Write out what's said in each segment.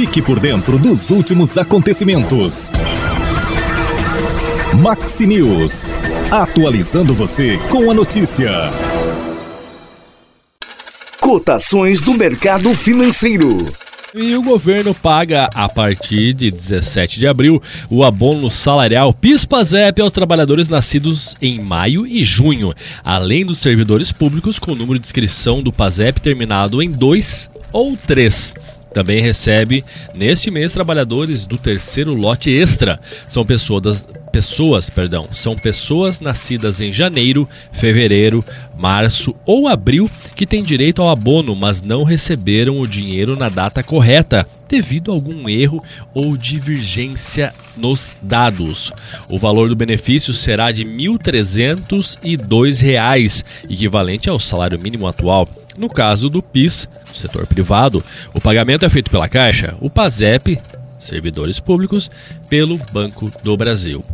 Fique por dentro dos últimos acontecimentos. Maxi News. Atualizando você com a notícia. Cotações do mercado financeiro. E o governo paga, a partir de 17 de abril, o abono salarial PIS-PASEP aos trabalhadores nascidos em maio e junho, além dos servidores públicos com o número de inscrição do PASEP terminado em 2 ou 3. Também recebe, neste mês, trabalhadores do terceiro lote extra. São pessoas, pessoas, perdão, são pessoas nascidas em janeiro, fevereiro, março ou abril que têm direito ao abono, mas não receberam o dinheiro na data correta, devido a algum erro ou divergência nos dados. O valor do benefício será de R$ 1.302, equivalente ao salário mínimo atual. No caso do PIS, setor privado, o pagamento é feito pela Caixa, o PASEP, servidores públicos, pelo Banco do Brasil.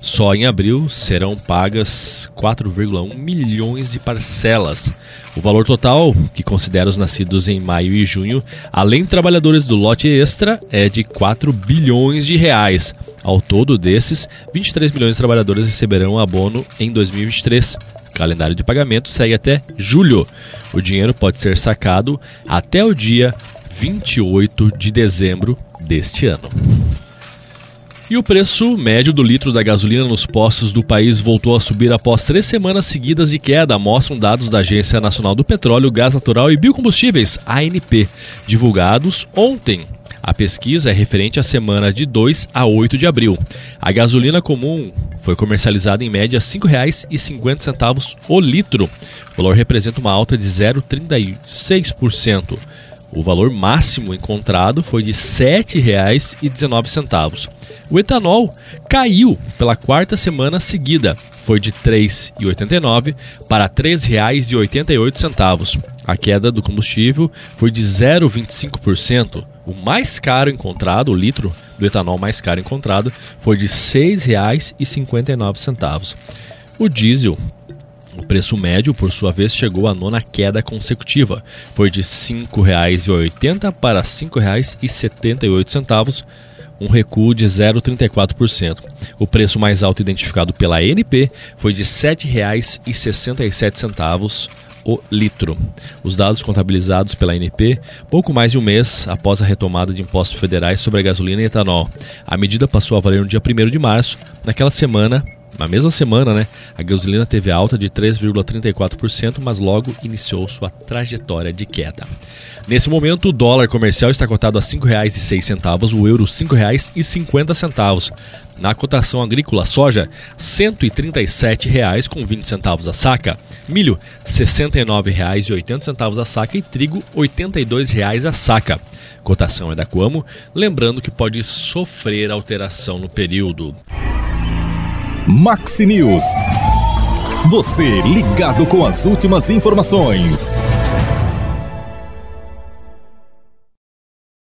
Só em abril serão pagas 4,1 milhões de parcelas. O valor total, que considera os nascidos em maio e junho, além de trabalhadores do lote extra, é de 4 bilhões de reais. Ao todo desses, 23 milhões de trabalhadores receberão abono em 2023. O calendário de pagamento segue até julho. O dinheiro pode ser sacado até o dia 28 de dezembro deste ano. E o preço médio do litro da gasolina nos postos do país voltou a subir após três semanas seguidas de queda, mostram dados da Agência Nacional do Petróleo, Gás Natural e Biocombustíveis, ANP, divulgados ontem. A pesquisa é referente à semana de 2 a 8 de abril. A gasolina comum foi comercializada em média R$ 5,50 o litro. O valor representa uma alta de 0,36%. O valor máximo encontrado foi de R$ 7,19. O etanol caiu pela quarta semana seguida, foi de R$ 3,89 para R$ 3,88. A queda do combustível foi de 0,25%. O mais caro encontrado, o litro do etanol mais caro encontrado, foi de R$ 6,59. O diesel o preço médio, por sua vez, chegou à nona queda consecutiva. Foi de R$ 5,80 para R$ 5,78, um recuo de 0,34%. O preço mais alto identificado pela ANP foi de R$ 7,67 o litro. Os dados contabilizados pela ANP pouco mais de um mês após a retomada de impostos federais sobre a gasolina e etanol. A medida passou a valer no dia 1 de março. Naquela semana, na mesma semana, né, a gasolina teve alta de 3,34%, mas logo iniciou sua trajetória de queda. Nesse momento, o dólar comercial está cotado a R$ 5,06, o euro R$ 5,50. Na cotação agrícola, soja R$ 137,20 a saca, milho R$ 69,80 a saca e trigo R$ 82,00 a saca. Cotação é da Coamo, lembrando que pode sofrer alteração no período. Maxi News. Você ligado com as últimas informações.